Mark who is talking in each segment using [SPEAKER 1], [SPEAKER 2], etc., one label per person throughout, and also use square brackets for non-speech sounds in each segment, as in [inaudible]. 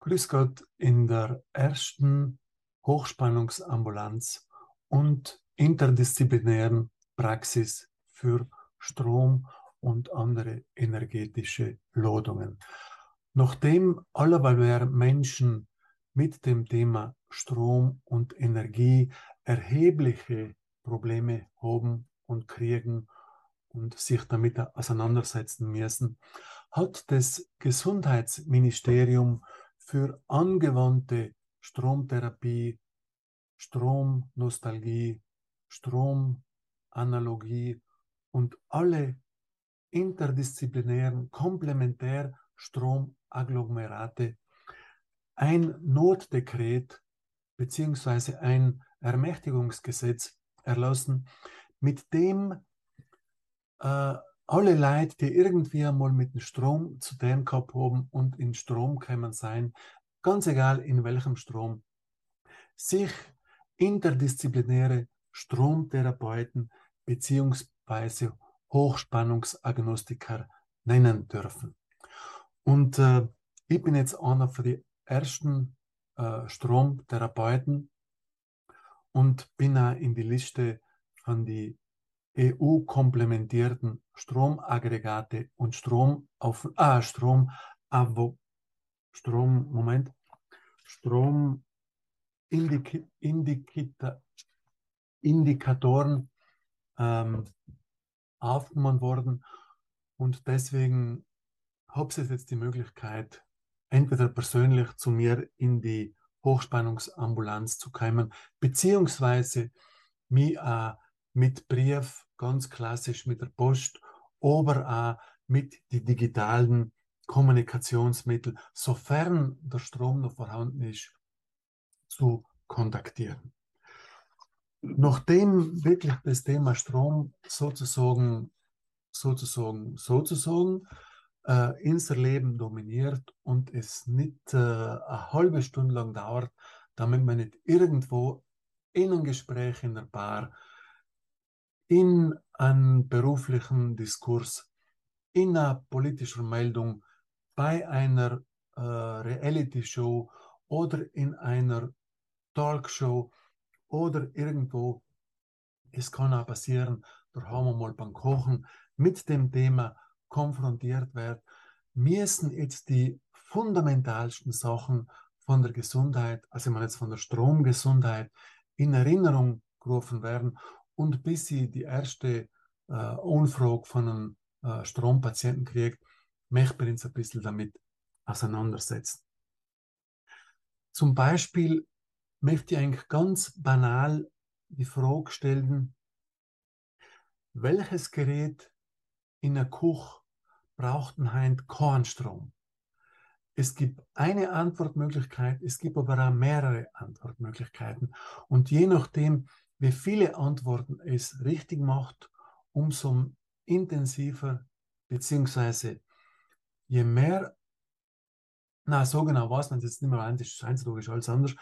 [SPEAKER 1] Grüß Gott in der ersten Hochspannungsambulanz und interdisziplinären Praxis für Strom und andere energetische Lodungen. Nachdem allerweil Menschen mit dem Thema Strom und Energie erhebliche Probleme haben und kriegen und sich damit auseinandersetzen müssen, hat das Gesundheitsministerium für angewandte Stromtherapie, Stromnostalgie, Stromanalogie und alle interdisziplinären Komplementär-Stromagglomerate ein Notdekret bzw. ein Ermächtigungsgesetz erlassen, mit dem äh, alle Leute, die irgendwie einmal mit dem Strom zu tun gehabt haben und in Strom kommen sein, ganz egal in welchem Strom, sich interdisziplinäre Stromtherapeuten bzw. Hochspannungsagnostiker nennen dürfen. Und äh, ich bin jetzt einer von den ersten äh, Stromtherapeuten und bin auch in die Liste von den EU-komplementierten Stromaggregate und Strom auf ah, Strom, Strom, Moment, Strom Indikita, Indikatoren ähm, aufgenommen worden und deswegen habe ich jetzt die Möglichkeit, entweder persönlich zu mir in die Hochspannungsambulanz zu kommen, beziehungsweise mich auch mit Brief ganz klassisch mit der Post, aber auch mit den digitalen Kommunikationsmitteln, sofern der Strom noch vorhanden ist, zu kontaktieren. Nachdem wirklich das Thema Strom sozusagen, sozusagen, sozusagen äh, unser Leben dominiert und es nicht äh, eine halbe Stunde lang dauert, damit man nicht irgendwo in einem Gespräch in der Bar in einem beruflichen Diskurs, in einer politischen Meldung, bei einer äh, Reality-Show oder in einer Talkshow oder irgendwo. Es kann auch passieren, da haben wir mal beim Kochen mit dem Thema konfrontiert wird, müssen jetzt die fundamentalsten Sachen von der Gesundheit, also ich meine jetzt von der Stromgesundheit, in Erinnerung gerufen werden und bis sie die erste äh, Anfrage von einem äh, Strompatienten kriegt, möchte man uns ein bisschen damit auseinandersetzen. Zum Beispiel möchte ich eigentlich ganz banal die Frage stellen, welches Gerät in der Kuch braucht ein Heint Kornstrom? Es gibt eine Antwortmöglichkeit, es gibt aber auch mehrere Antwortmöglichkeiten. Und je nachdem, wie viele Antworten es richtig macht, umso intensiver, beziehungsweise je mehr, na, so genau weiß man jetzt nicht mehr, das ist eins logisch, alles anders.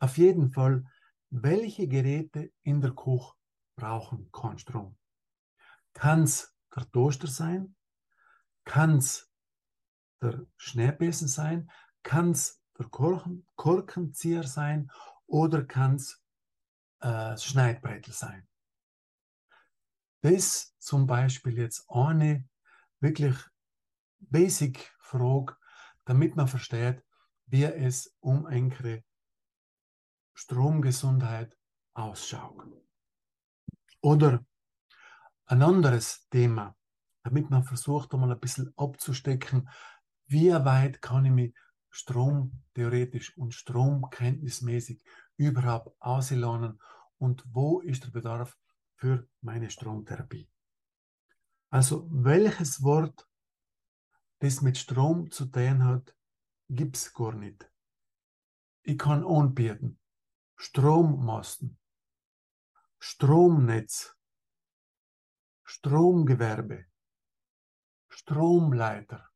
[SPEAKER 1] Auf jeden Fall, welche Geräte in der Küche brauchen keinen Strom? Kann es der Toaster sein? Kann es der Schneebesen sein? Kann es der Korken, Korkenzieher sein? Oder kann es äh, Schneidbrettel sein. Das zum Beispiel jetzt eine wirklich basic Frage, damit man versteht, wie es um enkere Stromgesundheit ausschaut. Oder ein anderes Thema, damit man versucht, einmal ein bisschen abzustecken, wie weit kann ich mich stromtheoretisch und stromkenntnismäßig überhaupt auslernen und wo ist der Bedarf für meine Stromtherapie. Also welches Wort, das mit Strom zu tun hat, gibt es gar nicht. Ich kann anbieten. Strommasten, Stromnetz, Stromgewerbe, Stromleiter.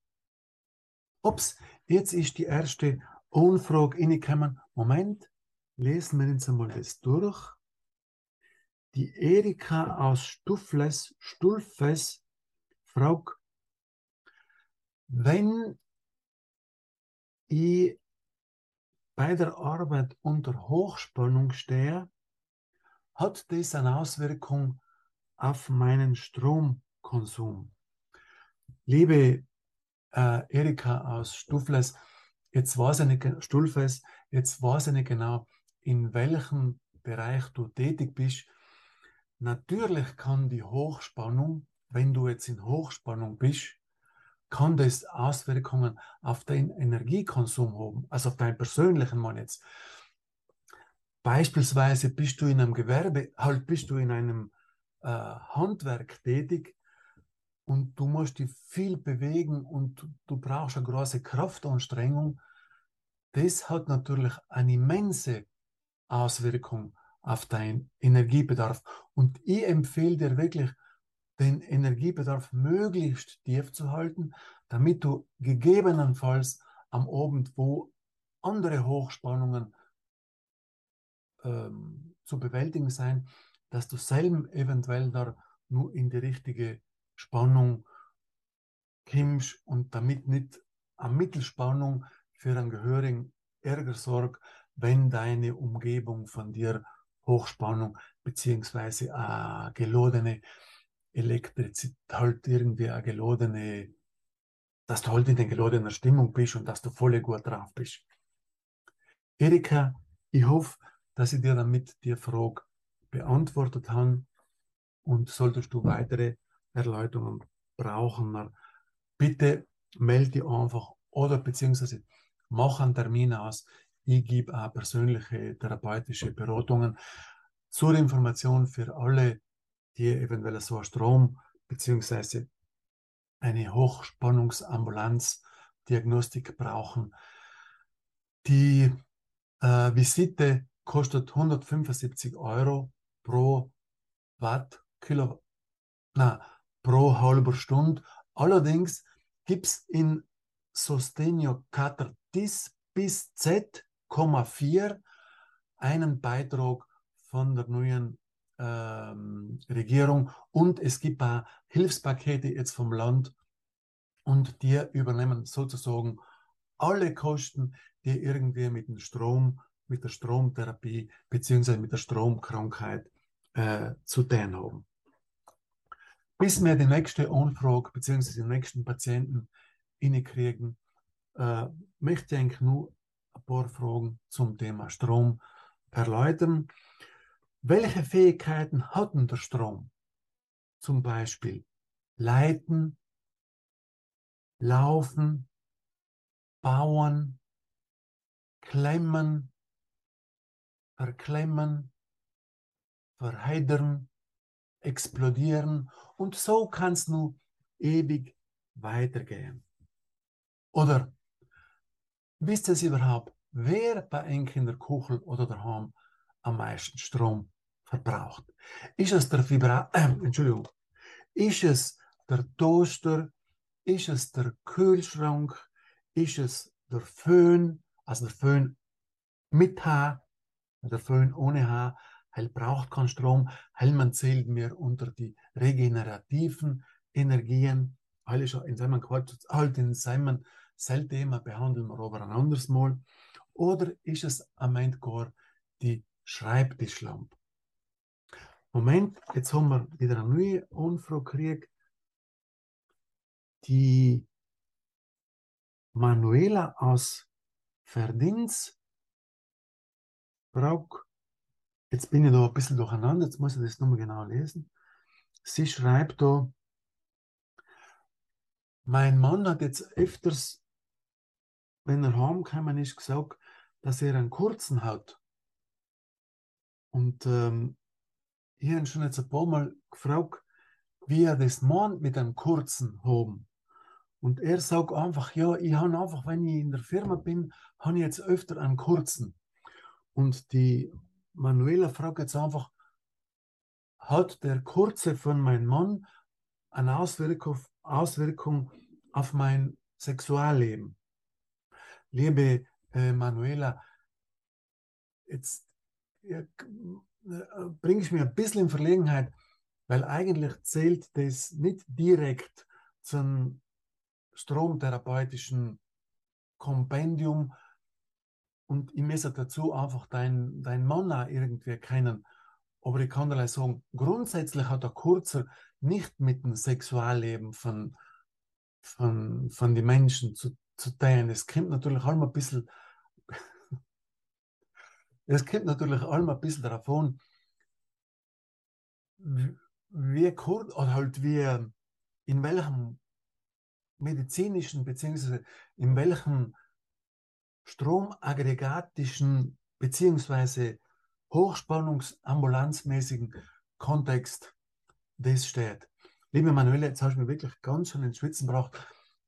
[SPEAKER 1] Ups, jetzt ist die erste Anfrage reingekommen. Moment, lesen wir uns einmal das durch. Die Erika aus Stuffles, Stulfes fragt, wenn ich bei der Arbeit unter Hochspannung stehe, hat das eine Auswirkung auf meinen Stromkonsum. Liebe äh, Erika aus Stufles, jetzt weiß ich nicht, Stulfes, jetzt weiß ich nicht genau, in welchem Bereich du tätig bist. Natürlich kann die Hochspannung, wenn du jetzt in Hochspannung bist, kann das Auswirkungen auf deinen Energiekonsum haben, also auf deinen persönlichen Mann jetzt. Beispielsweise bist du in einem Gewerbe, halt bist du in einem äh, Handwerk tätig und du musst dich viel bewegen und du brauchst eine große Kraftanstrengung. Das hat natürlich eine immense Auswirkung auf deinen Energiebedarf. Und ich empfehle dir wirklich, den Energiebedarf möglichst tief zu halten, damit du gegebenenfalls am Abend, wo andere Hochspannungen ähm, zu bewältigen sein, dass du selber eventuell da nur in die richtige Spannung kommst und damit nicht eine Mittelspannung für einen gehörigen Ärger sorgt, wenn deine Umgebung von dir Hochspannung beziehungsweise eine geladene Elektrizität halt irgendwie eine geladene, dass du halt in der geladenen Stimmung bist und dass du voll gut drauf bist. Erika, ich hoffe, dass ich dir damit die Frage beantwortet habe und solltest du weitere Erläuterungen brauchen, bitte melde dich einfach oder beziehungsweise mach einen Termin aus. Ich gebe auch persönliche therapeutische Beratungen zur Information für alle die eventuell so eine Strom- bzw. eine Hochspannungsambulanz-Diagnostik brauchen. Die äh, Visite kostet 175 Euro pro Watt, Kilo, na, pro halber Stunde. Allerdings gibt es in Sostenio Kater DIS bis Z,4 einen Beitrag von der neuen ähm, Regierung und es gibt auch Hilfspakete jetzt vom Land und die übernehmen sozusagen alle Kosten, die irgendwie mit dem Strom, mit der Stromtherapie beziehungsweise mit der Stromkrankheit äh, zu tun haben. Bis wir die nächste Anfrage beziehungsweise den nächsten Patienten kriegen, äh, möchte ich eigentlich nur ein paar Fragen zum Thema Strom erläutern. Welche Fähigkeiten hat denn der Strom? Zum Beispiel leiten, laufen, bauen, klemmen, verklemmen, verheddern, explodieren und so kann es nur ewig weitergehen. Oder wisst ihr überhaupt, wer bei Enk in der Kuchel oder daheim am meisten Strom verbraucht? Ist es der Vibra äh, [clears throat] Entschuldigung, ist es der Toaster, ist es der Kühlschrank, ist es der Föhn, also der Föhn mit Haar, der Föhn ohne Haar, Heil braucht keinen Strom, heil man zählt mir unter die regenerativen Energien, heil ist in seinem halt in seinem Thema behandeln wir aber ein anderes Mal. Oder ist es am Ende gar die Schreibtischlampe. Moment, jetzt haben wir wieder eine neue Anfrage gekriegt. Die Manuela aus Verdins braucht, jetzt bin ich da ein bisschen durcheinander, jetzt muss ich das nochmal genau lesen. Sie schreibt da, mein Mann hat jetzt öfters, wenn er heimgekommen ist, gesagt, dass er einen kurzen hat. Und ähm, ich habe schon jetzt ein paar Mal gefragt, wie er das meint mit einem kurzen haben. Und er sagt einfach, ja, ich habe einfach, wenn ich in der Firma bin, habe ich jetzt öfter einen kurzen. Und die Manuela fragt jetzt einfach, hat der kurze von meinem Mann eine Auswirkung, Auswirkung auf mein Sexualleben? Liebe äh, Manuela, jetzt ja, bringe ich mir ein bisschen in Verlegenheit, weil eigentlich zählt das nicht direkt zum stromtherapeutischen Kompendium und ich muss dazu einfach deinen dein Mann auch irgendwie kennen. Aber ich kann dir sagen, grundsätzlich hat der Kurzer nicht mit dem Sexualleben von, von, von den Menschen zu, zu teilen. Es kommt natürlich allem ein bisschen, [laughs] es kommt natürlich allem ein bisschen darauf an, wie, kurz oder halt wie in welchem medizinischen beziehungsweise in welchem stromaggregatischen beziehungsweise hochspannungsambulanzmäßigen Kontext das steht. Liebe Manuela, jetzt hast du mir wirklich ganz schön ins Schwitzen gebracht.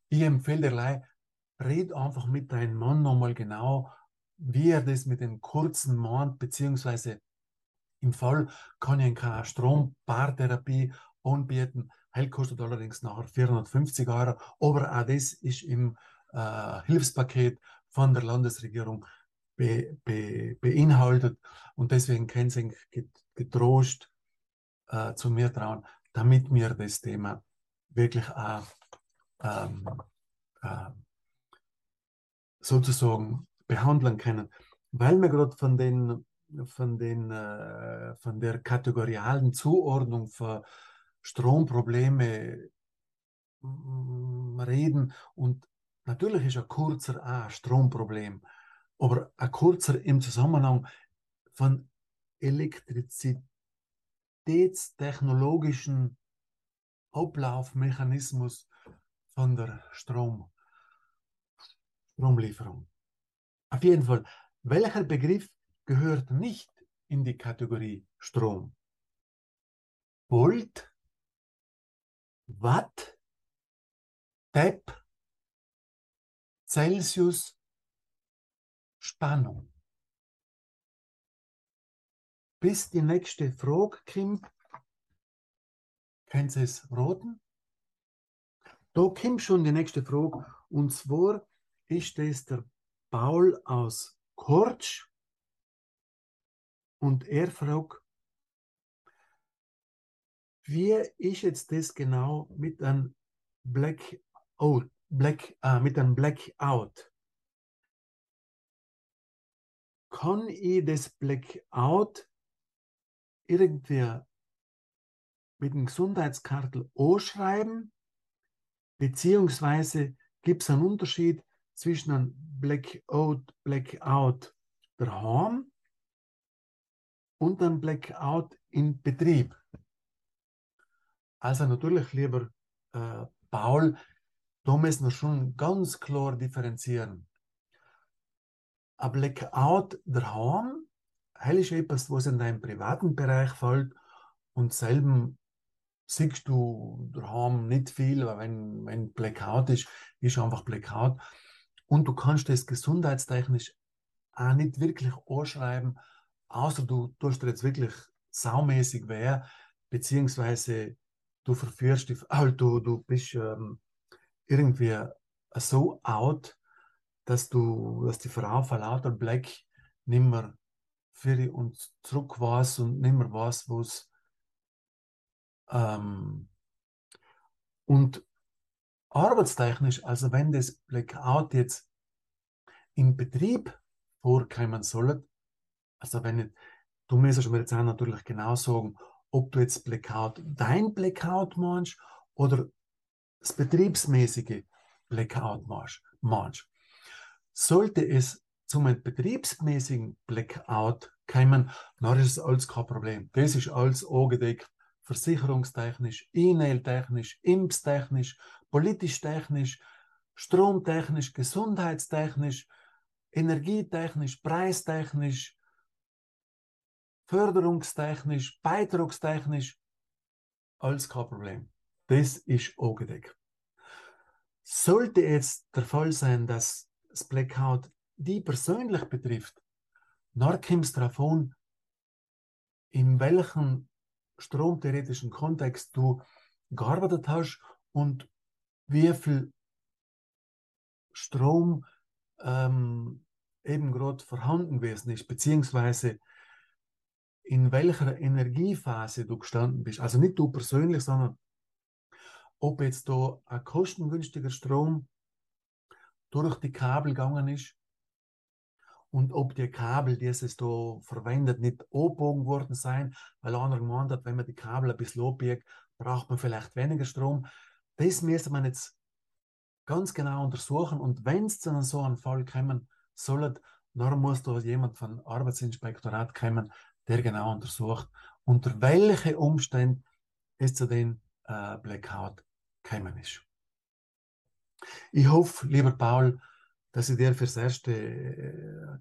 [SPEAKER 1] Ich empfehle dir, red einfach mit deinem Mann nochmal genau, wie er das mit dem kurzen meint, beziehungsweise im Fall kann ich keine Strompaartherapie anbieten. Heil kostet allerdings nachher 450 Euro, aber auch das ist im äh, Hilfspaket von der Landesregierung be, be, beinhaltet und deswegen können Sie getrost äh, zu mir trauen, damit wir das Thema wirklich auch ähm, äh, sozusagen behandeln können. Weil wir gerade von den von, den, äh, von der kategorialen Zuordnung für Stromprobleme mm, reden und natürlich ist ein kurzer ein Stromproblem, aber ein kurzer im Zusammenhang von elektrizitätstechnologischen Ablaufmechanismus von der Strom, Stromlieferung. Auf jeden Fall, welcher Begriff gehört nicht in die Kategorie Strom? Volt, Watt, Depp, Celsius, Spannung. Bis die nächste Frage kommt, können Sie es roten? Da kommt schon die nächste Frage, und zwar ist das der Paul aus Kortsch und er fragt, wie ist jetzt das genau mit einem Blackout, Black, äh, mit einem Blackout? Kann ich das Blackout irgendwie mit dem Gesundheitskartel anschreiben? Beziehungsweise gibt es einen Unterschied zwischen einem Blackout, Blackout daheim und dann Blackout in Betrieb. Also natürlich, lieber äh, Paul, da müssen wir schon ganz klar differenzieren. Ein Blackout daheim, hell ist etwas, was in deinem privaten Bereich fällt und selben siehst du daheim nicht viel, weil wenn, wenn Blackout ist, ist einfach Blackout. Und du kannst das gesundheitstechnisch auch nicht wirklich anschreiben, außer du tust dir jetzt wirklich saumäßig weh, beziehungsweise du verführst dich, oh, du, du bist ähm, irgendwie so out, dass du, dass die Frau von lauter Black nimmer für uns zurück weiß und nimmer wo es ähm, und arbeitstechnisch, also wenn das Blackout jetzt im Betrieb vorkommen soll, also wenn nicht, du müsstest mir jetzt auch natürlich genau sagen, ob du jetzt Blackout, dein Blackout meinst oder das betriebsmäßige Blackout meinst. Sollte es zum betriebsmäßigen Blackout kommen, dann ist es alles kein Problem. Das ist alles angedeckt, versicherungstechnisch, E-Mail-technisch, impfstechnisch, politisch-technisch, stromtechnisch, gesundheitstechnisch, energietechnisch, preistechnisch, förderungstechnisch, beitragstechnisch, alles kein Problem. Das ist angedeckt. Sollte jetzt der Fall sein, dass das Blackout die persönlich betrifft, dann kommt es darauf an, in welchem stromtheoretischen Kontext du gearbeitet hast und wie viel Strom ähm, eben gerade vorhanden gewesen ist, beziehungsweise in welcher Energiephase du gestanden bist. Also nicht du persönlich, sondern ob jetzt da ein kostengünstiger Strom durch die Kabel gegangen ist und ob die Kabel, die es da verwendet, nicht abgebogen worden sein, weil einer gemeint hat, wenn man die Kabel ein bisschen abbiegt, braucht man vielleicht weniger Strom. Das müsste man jetzt ganz genau untersuchen und wenn es zu so einem Fall kommen soll, dann muss da jemand von Arbeitsinspektorat kommen, der genau untersucht, unter welchen Umständen es zu den äh, Blackout gekommen ist. Ich hoffe, lieber Paul, dass ich dir fürs Erste äh,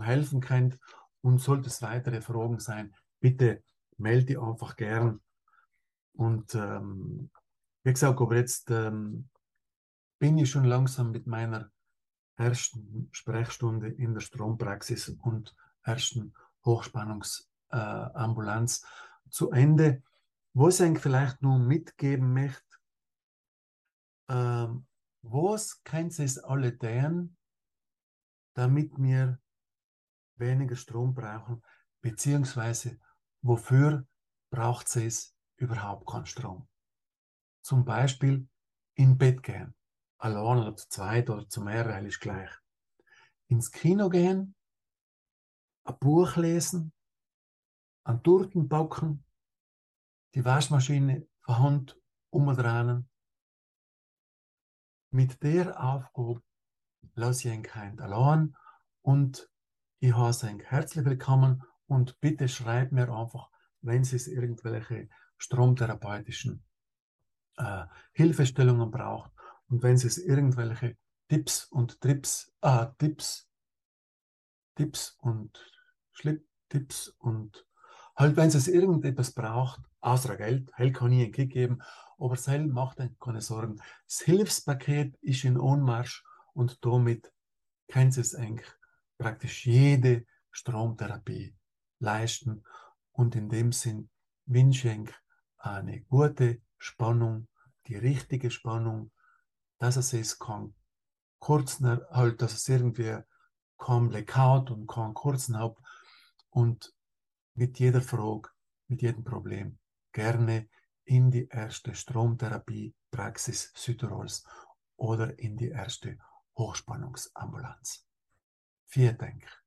[SPEAKER 1] helfen könnt und sollte es weitere Fragen sein, bitte melde dich einfach gern. Und ähm, wie gesagt, aber jetzt ähm, bin ich schon langsam mit meiner ersten Sprechstunde in der Strompraxis und ersten Hochspannungsambulanz äh, zu Ende. Was ich vielleicht nur mitgeben möchte, ähm, was Sie es alle tun, damit wir weniger Strom brauchen, beziehungsweise wofür braucht sie es überhaupt keinen Strom? Zum Beispiel in Bett gehen, allein oder zu zweit oder zu mehreren ist gleich. Ins Kino gehen, ein Buch lesen, an Torten backen, die Waschmaschine von Hand umdrehen, mit der Aufgabe lasse ich euch heute allein und ich heiße euch herzlich willkommen und bitte schreibt mir einfach, wenn es irgendwelche stromtherapeutischen äh, Hilfestellungen braucht und wenn es irgendwelche Tipps und Trips, äh, Tipps, Tipps und Schlipptipps und halt, wenn es irgendetwas braucht, außer Geld, Hell kann ich einen Kick geben, aber Sel macht euch keine Sorgen. Das Hilfspaket ist in Ohnmarsch und damit könnt ihr es eigentlich praktisch jede Stromtherapie leisten. Und in dem Sinn wünsche ich eine gute Spannung, die richtige Spannung, dass es es kann kurzen, halt, dass es irgendwie kein Blackout und keinen kurzen hat und mit jeder Frage, mit jedem Problem gerne in die erste Stromtherapie-Praxis Südtirols oder in die erste Hochspannungsambulanz. Vielen Dank.